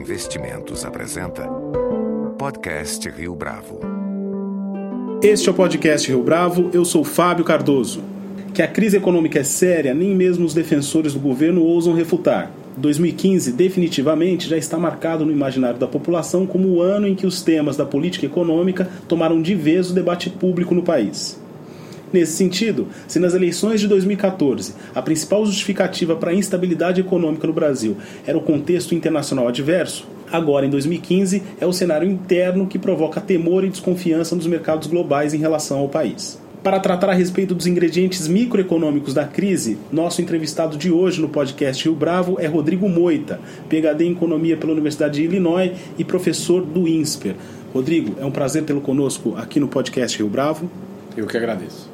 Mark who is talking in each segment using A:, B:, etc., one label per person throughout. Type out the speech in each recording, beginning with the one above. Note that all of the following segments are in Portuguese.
A: Investimentos apresenta Podcast Rio Bravo.
B: Este é o podcast Rio Bravo, eu sou Fábio Cardoso. Que a crise econômica é séria, nem mesmo os defensores do governo ousam refutar. 2015 definitivamente já está marcado no imaginário da população como o ano em que os temas da política econômica tomaram de vez o debate público no país. Nesse sentido, se nas eleições de 2014 a principal justificativa para a instabilidade econômica no Brasil era o contexto internacional adverso, agora em 2015 é o cenário interno que provoca temor e desconfiança nos mercados globais em relação ao país. Para tratar a respeito dos ingredientes microeconômicos da crise, nosso entrevistado de hoje no podcast Rio Bravo é Rodrigo Moita, PhD em Economia pela Universidade de Illinois e professor do INSPER. Rodrigo, é um prazer tê-lo conosco aqui no podcast Rio Bravo.
C: Eu que agradeço.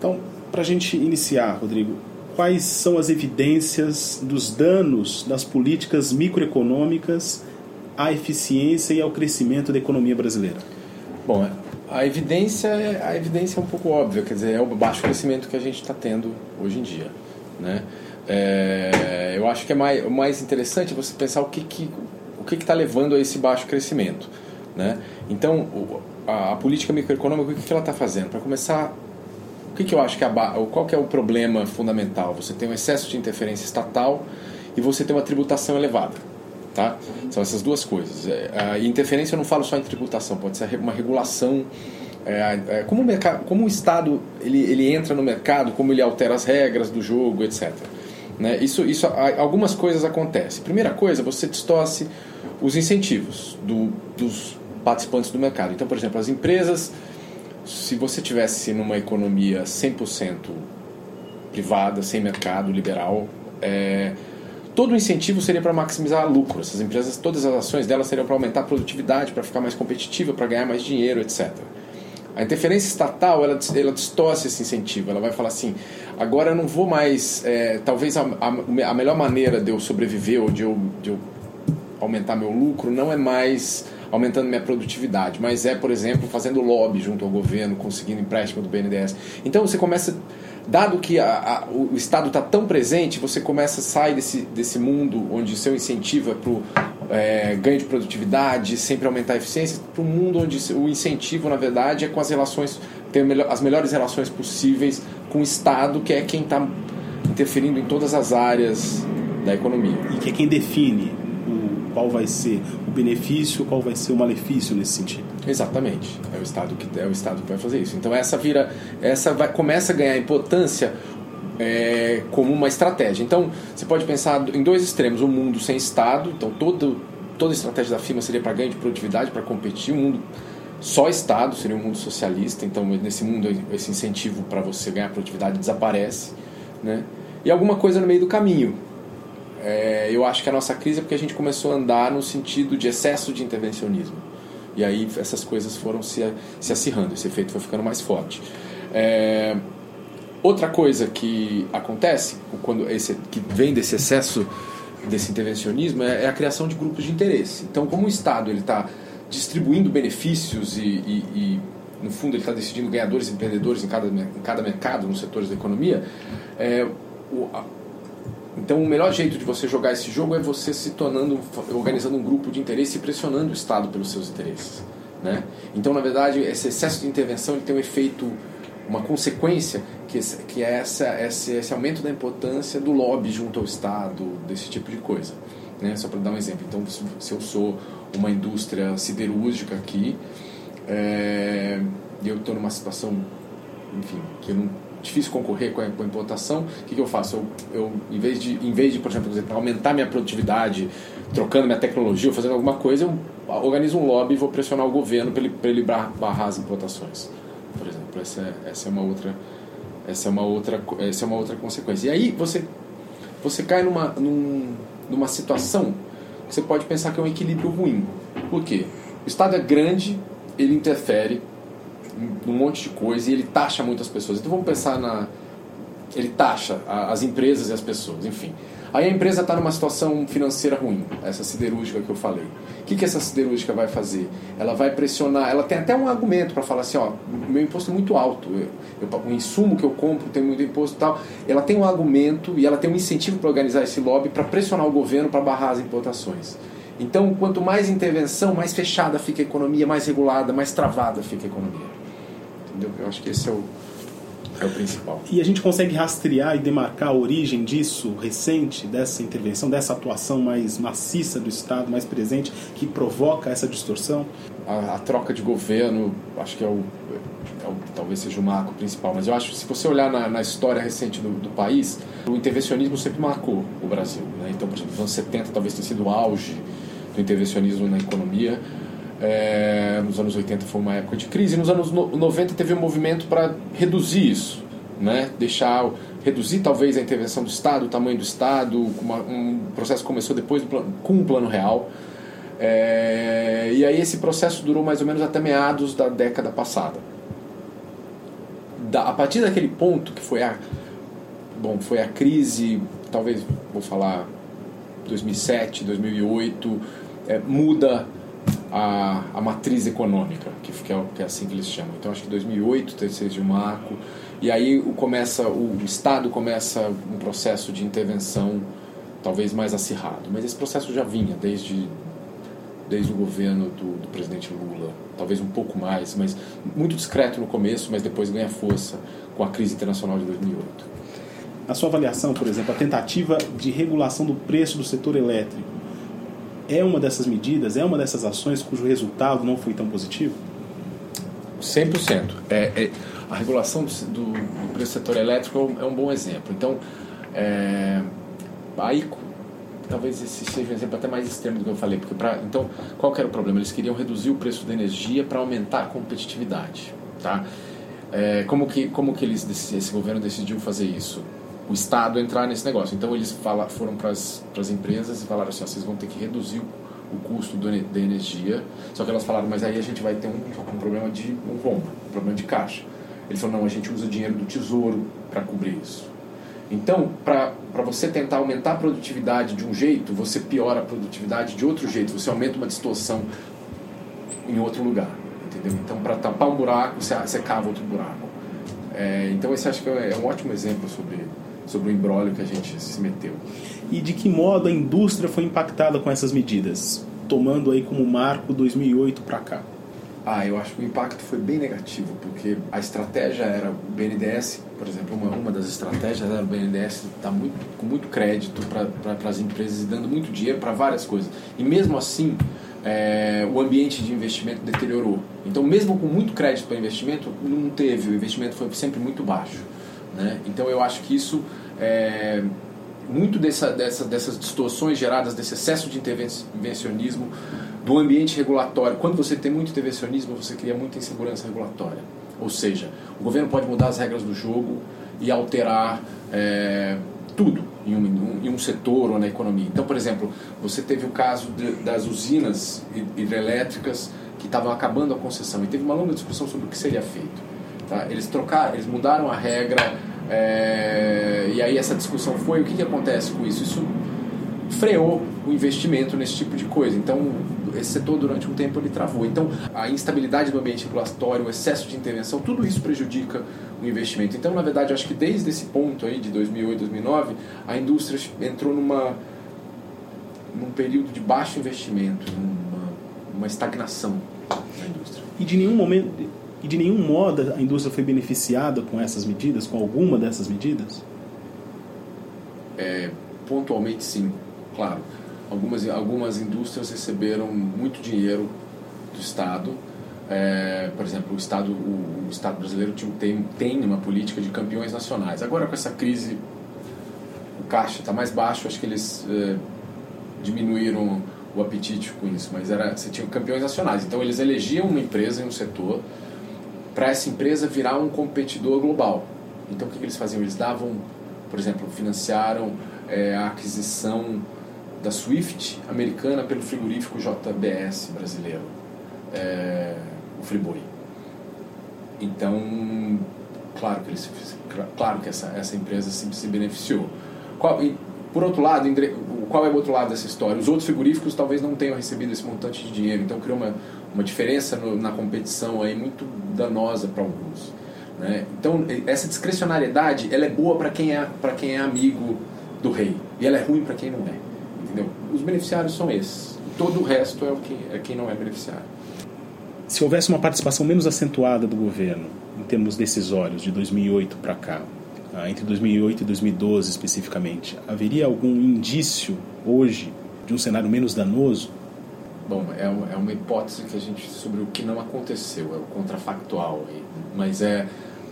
B: Então, para a gente iniciar, Rodrigo, quais são as evidências dos danos das políticas microeconômicas à eficiência e ao crescimento da economia brasileira?
C: Bom, a evidência, é, a evidência é um pouco óbvia, quer dizer, é o baixo crescimento que a gente está tendo hoje em dia. Né? É, eu acho que é mais, mais interessante você pensar o que que o que está levando a esse baixo crescimento. Né? Então, a, a política microeconômica, o que, que ela está fazendo? Para começar, que, que eu acho que é a, qual que é o problema fundamental? Você tem um excesso de interferência estatal e você tem uma tributação elevada. Tá? São essas duas coisas. É, a interferência eu não falo só em tributação, pode ser uma regulação. É, é, como, o mercado, como o Estado ele, ele entra no mercado, como ele altera as regras do jogo, etc. Né? Isso, isso, algumas coisas acontecem. Primeira coisa, você distorce os incentivos do, dos participantes do mercado. Então, por exemplo, as empresas se você tivesse numa economia 100% privada, sem mercado, liberal, é, todo o incentivo seria para maximizar lucro. Essas empresas, todas as ações delas seriam para aumentar a produtividade, para ficar mais competitiva, para ganhar mais dinheiro, etc. A interferência estatal, ela, ela distorce esse incentivo. Ela vai falar assim, agora eu não vou mais... É, talvez a, a, a, melhor maneira de eu sobreviver ou de eu, de eu aumentar meu lucro não é mais aumentando minha produtividade, mas é, por exemplo, fazendo lobby junto ao governo, conseguindo empréstimo do BNDES. Então você começa, dado que a, a, o Estado está tão presente, você começa a sair desse, desse mundo onde seu incentivo é para é, ganho de produtividade, sempre aumentar a eficiência, para um mundo onde o incentivo, na verdade, é com as relações, ter as melhores relações possíveis com o Estado, que é quem está interferindo em todas as áreas da economia.
B: E que é quem define qual vai ser o benefício, qual vai ser o malefício nesse sentido.
C: Exatamente. É o Estado que é o Estado que vai fazer isso. Então essa vira, essa vai, começa a ganhar importância é, como uma estratégia. Então você pode pensar em dois extremos: um mundo sem Estado, então todo, toda a estratégia da firma seria para ganho de produtividade, para competir. Um mundo só Estado seria um mundo socialista. Então nesse mundo esse incentivo para você ganhar produtividade desaparece, né? E alguma coisa no meio do caminho, é, eu acho que a nossa crise é porque a gente começou a andar no sentido de excesso de intervencionismo. E aí essas coisas foram se, se acirrando, esse efeito foi ficando mais forte. É, outra coisa que acontece, quando esse, que vem desse excesso desse intervencionismo, é, é a criação de grupos de interesse. Então, como o Estado está distribuindo benefícios e, e, e no fundo, ele está decidindo ganhadores e perdedores em cada, em cada mercado, nos setores da economia, é, o, então, o melhor jeito de você jogar esse jogo é você se tornando, organizando um grupo de interesse e pressionando o Estado pelos seus interesses. Né? Então, na verdade, esse excesso de intervenção ele tem um efeito, uma consequência, que, que é essa, esse, esse aumento da importância do lobby junto ao Estado, desse tipo de coisa. Né? Só para dar um exemplo. Então, se eu sou uma indústria siderúrgica aqui, é, e eu estou numa situação, enfim, que eu não difícil concorrer com a, com a importação, o que, que eu faço? Eu, eu, em, vez de, em vez de, por exemplo, aumentar minha produtividade, trocando minha tecnologia fazendo alguma coisa, eu organizo um lobby e vou pressionar o governo para ele, ele barrar as importações. Por exemplo, essa é, essa é uma outra essa é uma outra essa é uma outra consequência. E aí você você cai numa num, numa situação que você pode pensar que é um equilíbrio ruim. Por quê? O Estado é grande, ele interfere, um monte de coisa e ele taxa muitas pessoas. Então vamos pensar na. Ele taxa as empresas e as pessoas, enfim. Aí a empresa está numa situação financeira ruim, essa siderúrgica que eu falei. O que, que essa siderúrgica vai fazer? Ela vai pressionar, ela tem até um argumento para falar assim, ó, meu imposto é muito alto, eu, eu, o insumo que eu compro tem muito imposto e tal. Ela tem um argumento e ela tem um incentivo para organizar esse lobby para pressionar o governo para barrar as importações. Então, quanto mais intervenção, mais fechada fica a economia, mais regulada, mais travada fica a economia. Entendeu? Eu acho que esse é o, é o principal.
B: E a gente consegue rastrear e demarcar a origem disso recente, dessa intervenção, dessa atuação mais maciça do Estado, mais presente, que provoca essa distorção?
C: A, a troca de governo, acho que é o, é o, talvez seja o marco principal, mas eu acho que se você olhar na, na história recente do, do, país, o intervencionismo sempre marcou o Brasil. Né? Então, por exemplo, nos anos 70 talvez tenha sido o auge do intervencionismo na economia. É, nos anos 80 foi uma época de crise, nos anos 90 teve um movimento para reduzir isso, né? deixar, reduzir talvez a intervenção do Estado, o tamanho do Estado, uma, um processo começou depois do, com um plano real. É, e aí esse processo durou mais ou menos até meados da década passada. Da, a partir daquele ponto que foi a, bom, foi a crise, talvez vou falar 2007, 2008, é, muda a, a matriz econômica, que, que, é, que é assim que eles chamam. Então acho que 2008 terceiro de marco, e aí o, começa, o Estado começa um processo de intervenção talvez mais acirrado, mas esse processo já vinha desde desde o governo do, do, presidente Lula, talvez um pouco mais, mas muito discreto no começo, mas depois ganha força com a crise internacional de 2008.
B: Na sua avaliação, por exemplo, a tentativa de regulação do preço do setor elétrico é uma dessas medidas, é uma dessas ações cujo resultado não foi tão positivo?
C: 100%. É, é a regulação do, do, preço do setor elétrico é um bom exemplo. Então, é, aí talvez esse seja um exemplo até mais extremo do que eu falei, porque pra, então qual era o problema? Eles queriam reduzir o preço da energia para aumentar a competitividade, tá? É, como que como que eles esse governo decidiu fazer isso? O Estado entrar nesse negócio. Então eles fala, foram para as empresas e falaram assim: ó, vocês vão ter que reduzir o, custo do, da energia. Só que elas falaram: mas aí a gente vai ter um, um problema de um rombo, um problema de caixa. Eles falaram: não, a gente usa dinheiro do tesouro para cobrir isso. Então, para você tentar aumentar a produtividade de um jeito, você piora a produtividade de outro jeito, você aumenta uma distorção em outro lugar. Entendeu? Então, para tapar um buraco, você, você cava outro buraco. É, então, esse acho que é um ótimo exemplo sobre sobre o embrólio que a gente se meteu.
B: E de que modo a indústria foi impactada com essas medidas, tomando aí como marco 2008 para cá?
C: Ah, eu acho que o impacto foi bem negativo, porque a estratégia era o BNDES, por exemplo, uma, uma das estratégias era o BNDES dar muito, com muito crédito para as empresas e dando muito dinheiro para várias coisas. E mesmo assim, é, o ambiente de investimento deteriorou. Então, mesmo com muito crédito para investimento, não teve, o investimento foi sempre muito baixo. Né? Então, eu acho que isso é, muito dessa, dessa, dessas distorções geradas desse excesso de intervencionismo do ambiente regulatório. Quando você tem muito intervencionismo, você cria muita insegurança regulatória. Ou seja, o governo pode mudar as regras do jogo e alterar é, tudo em um, em um, setor ou na economia. Então, por exemplo, você teve o caso de, das usinas hidrelétricas que estavam acabando a concessão e teve uma longa discussão sobre o que seria feito. Tá? Eles trocaram, eles mudaram a regra é, e aí essa discussão foi o que, que acontece com isso? Isso freou o investimento nesse tipo de coisa. Então, esse setor durante um tempo ele travou. Então, a instabilidade do ambiente regulatório, o excesso de intervenção, tudo isso prejudica o investimento. Então, na verdade, acho que desde esse ponto aí de 2008, 2009, a indústria entrou numa num período de baixo investimento, numa, uma estagnação na indústria.
B: E de nenhum momento e de nenhum modo a indústria foi beneficiada com essas medidas, com alguma dessas medidas?
C: É, pontualmente sim, claro. Algumas, algumas indústrias receberam muito dinheiro do Estado. É, por exemplo, o Estado, o, o Estado brasileiro tem, tem uma política de campeões nacionais. Agora com essa crise, o caixa está mais baixo, acho que eles é, diminuíram o apetite com isso, mas era, você tinha campeões nacionais. Então eles elegiam uma empresa em um setor para essa empresa virar um competidor global. Então o que, que eles faziam? Eles davam, por exemplo, financiaram é, a aquisição da Swift americana pelo frigorífico JBS brasileiro, é, o Friboi. Então, claro que eles, claro que essa, essa empresa se, se beneficiou. Qual, e, Por outro lado, qual é o outro lado dessa história? Os outros frigoríficos talvez não tenham recebido esse montante de dinheiro, então criou uma, uma diferença no, na competição aí muito danosa para alguns. Né? Então, essa discrecionariedade ela é boa para quem, é, quem é amigo do rei e ela é ruim para quem não é. Entendeu? Os beneficiários são esses. Todo o resto é, o que, é quem não é beneficiário.
B: Se houvesse uma participação menos acentuada do governo em termos decisórios de 2008 para cá, ah, entre 2008 e 2012 especificamente, haveria algum indício hoje de um cenário menos danoso?
C: Bom, é é uma hipótese que a gente sobre o que não aconteceu, é o contrafactual, mas é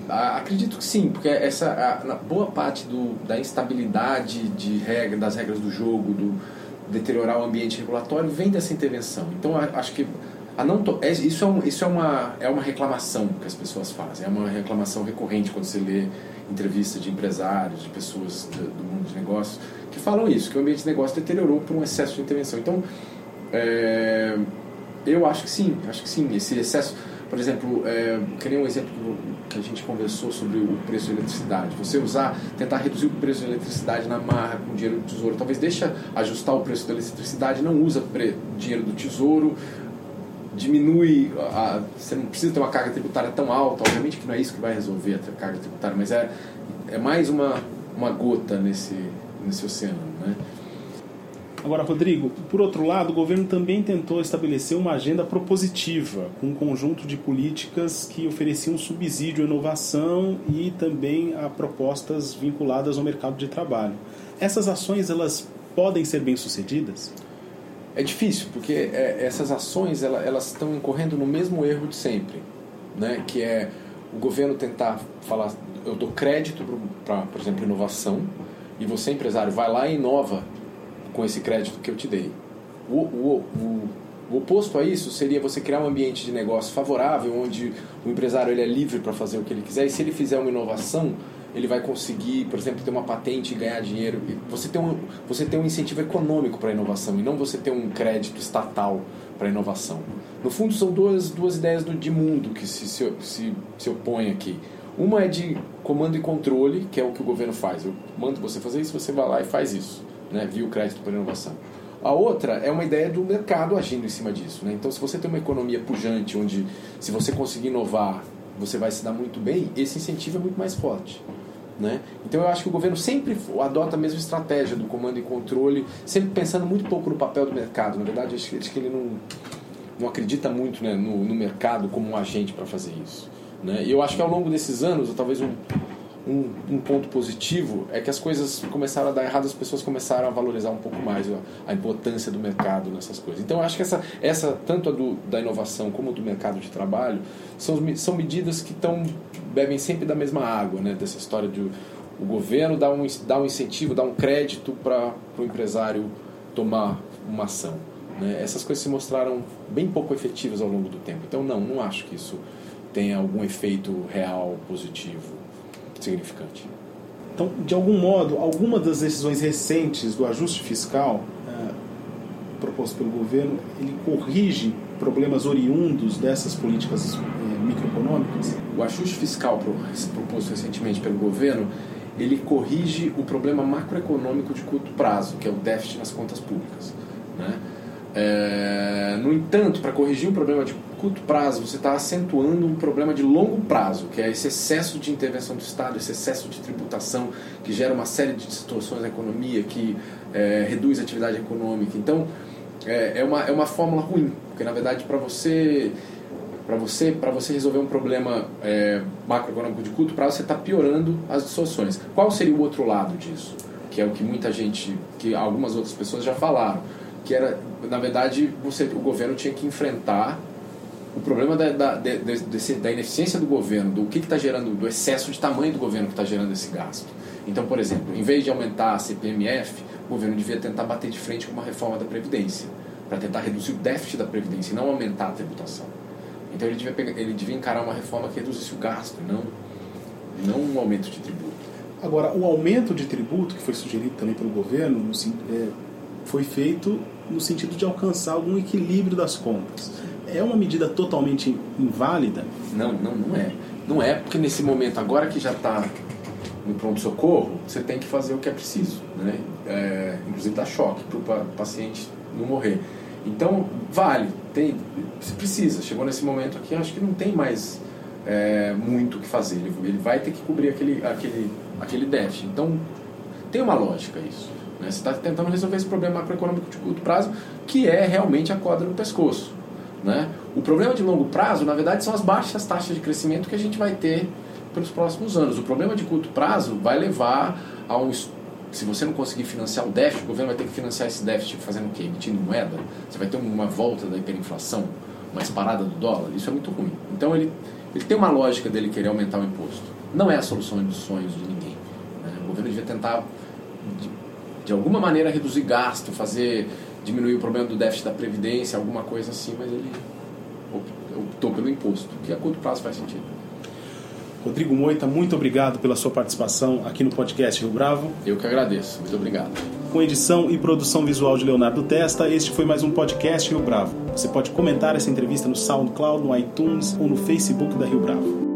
C: acredito que sim, porque essa a, boa parte do, da instabilidade de regra, das regras do jogo, do deteriorar o ambiente regulatório vem dessa intervenção. Então acho que a não to... É, isso, é, um, isso é, uma, é uma reclamação que as pessoas fazem, é uma reclamação recorrente quando você lê entrevistas de empresários, de pessoas do, do mundo de negócios, que falam isso, que o ambiente de negócio deteriorou por um excesso de intervenção. Então, é, eu acho que sim, acho que sim, esse excesso... Por exemplo, é, queria um exemplo que a gente conversou sobre o preço da eletricidade. Você usar, tentar reduzir o preço da eletricidade na marra com dinheiro do tesouro. Talvez deixa ajustar o preço da eletricidade, não usa dinheiro do tesouro, diminui, a, você não precisa ter uma carga tributária tão alta, obviamente que não é isso que vai resolver a carga tributária, mas é, é mais uma, uma gota nesse, nesse oceano. Né?
B: Agora, Rodrigo, por outro lado, o governo também tentou estabelecer uma agenda propositiva, com um conjunto de políticas que ofereciam subsídio à inovação e também a propostas vinculadas ao mercado de trabalho. Essas ações, elas podem ser bem-sucedidas?
C: É difícil, porque é, essas ações elas, estão incorrendo no mesmo erro de sempre, né? que é o governo tentar falar, eu dou crédito para, por exemplo, inovação, e você, empresário, vai lá e inova com esse crédito que eu te dei. O, o, o, o oposto a isso seria você criar um ambiente de negócio favorável, onde o empresário ele é livre para fazer o que ele quiser, e se ele fizer uma inovação, ele vai conseguir, por exemplo, ter uma patente e ganhar dinheiro. Você tem um, você tem um incentivo econômico para a inovação e não você ter um crédito estatal para a inovação. No fundo, são duas, duas ideias do, de mundo que se, se, se, se opõem aqui. Uma é de comando e controle, que é o que o governo faz. Eu mando você fazer isso, você vai lá e faz isso né, o crédito por inovação. A outra é uma ideia do mercado agindo em cima disso. Né? Então, se você tem uma economia pujante, onde se você conseguir inovar, você vai se dar muito bem, esse incentivo é muito mais forte. Né? Então, eu acho que o governo sempre adota a mesma estratégia do comando e controle, sempre pensando muito pouco no papel do mercado. Na verdade, acho, acho que ele não, não acredita muito né, no, no mercado como um agente para fazer isso. Né? E eu acho que ao longo desses anos, talvez um, um, um, ponto positivo é que as coisas começaram a dar errado, as pessoas começaram a valorizar um pouco mais a, a importância do mercado nessas coisas. Então, acho que essa, essa tanto a do, da inovação como do mercado de trabalho, são, são medidas que estão bebem sempre da mesma água, né? dessa história de o governo dar um, dar um incentivo, dar um crédito para o empresário tomar uma ação. Né? Essas coisas se mostraram bem pouco efetivas ao longo do tempo. Então, não, não acho que isso tenha algum efeito real positivo significante.
B: Então, de algum modo, alguma das decisões recentes do ajuste fiscal é, proposto pelo governo, ele corrige problemas oriundos dessas políticas é, microeconômicas?
C: O ajuste fiscal proposto recentemente pelo governo, ele corrige o problema macroeconômico de curto prazo, que é o déficit nas contas públicas. Né? É, no entanto, para corrigir um problema de curto prazo, você está acentuando um problema de longo prazo, que é esse excesso de intervenção do Estado, esse excesso de tributação que gera uma série de distorções na economia, que é, reduz a atividade econômica. Então, é, é, uma, é uma fórmula ruim, porque na verdade para você para você para você resolver um problema é, macroeconômico de curto prazo, você está piorando as distorções. Qual seria o outro lado disso? Que é o que muita gente, que algumas outras pessoas já falaram, que era na verdade você, o governo tinha que enfrentar o problema da, da, de, desse, da ineficiência do governo, do que está gerando, do excesso de tamanho do governo que está gerando esse gasto. Então, por exemplo, em vez de aumentar a CPMF, o governo devia tentar bater de frente com uma reforma da Previdência, para tentar reduzir o déficit da Previdência e não aumentar a tributação. Então, ele devia, pegar, ele devia encarar uma reforma que reduzisse o gasto, não, não um aumento de tributo.
B: Agora, o aumento de tributo, que foi sugerido também pelo governo, é, foi feito no sentido de alcançar algum equilíbrio das contas é uma medida totalmente inválida?
C: Não, não, não é. Não é, porque nesse momento, agora que já está no pronto-socorro, você tem que fazer o que é preciso, né? É, inclusive dar choque para o paciente não morrer. Então, vale, tem, se precisa. Chegou nesse momento aqui, acho que não tem mais é, muito o que fazer. Ele, ele, vai ter que cobrir aquele, aquele, aquele déficit. Então, tem uma lógica isso. Né? Você está tentando resolver esse problema macroeconômico de curto prazo, que é realmente a corda no pescoço. Né? O problema de longo prazo, na verdade, são as baixas taxas de crescimento que a gente vai ter pelos próximos anos. O problema de curto prazo vai levar a um. Se você não conseguir financiar o déficit, o governo vai ter que financiar esse déficit fazendo o quê? Emitindo moeda? Você vai ter uma volta da hiperinflação, uma disparada do dólar? Isso é muito ruim. Então ele, ele tem uma lógica dele querer aumentar o imposto. Não é a solução dos sonhos de ninguém. Né? O governo devia tentar, de alguma maneira, reduzir gasto, fazer diminuir o problema do déficit da Previdência, alguma coisa assim, mas ele optou pelo imposto, que a curto prazo faz sentido.
B: Rodrigo Moita, muito obrigado pela sua participação aqui no podcast Rio Bravo.
C: Eu que agradeço, muito obrigado.
B: Com edição e produção visual de Leonardo Testa, este foi mais um podcast Rio Bravo. Você pode comentar essa entrevista no SoundCloud, no iTunes ou no Facebook da Rio Bravo.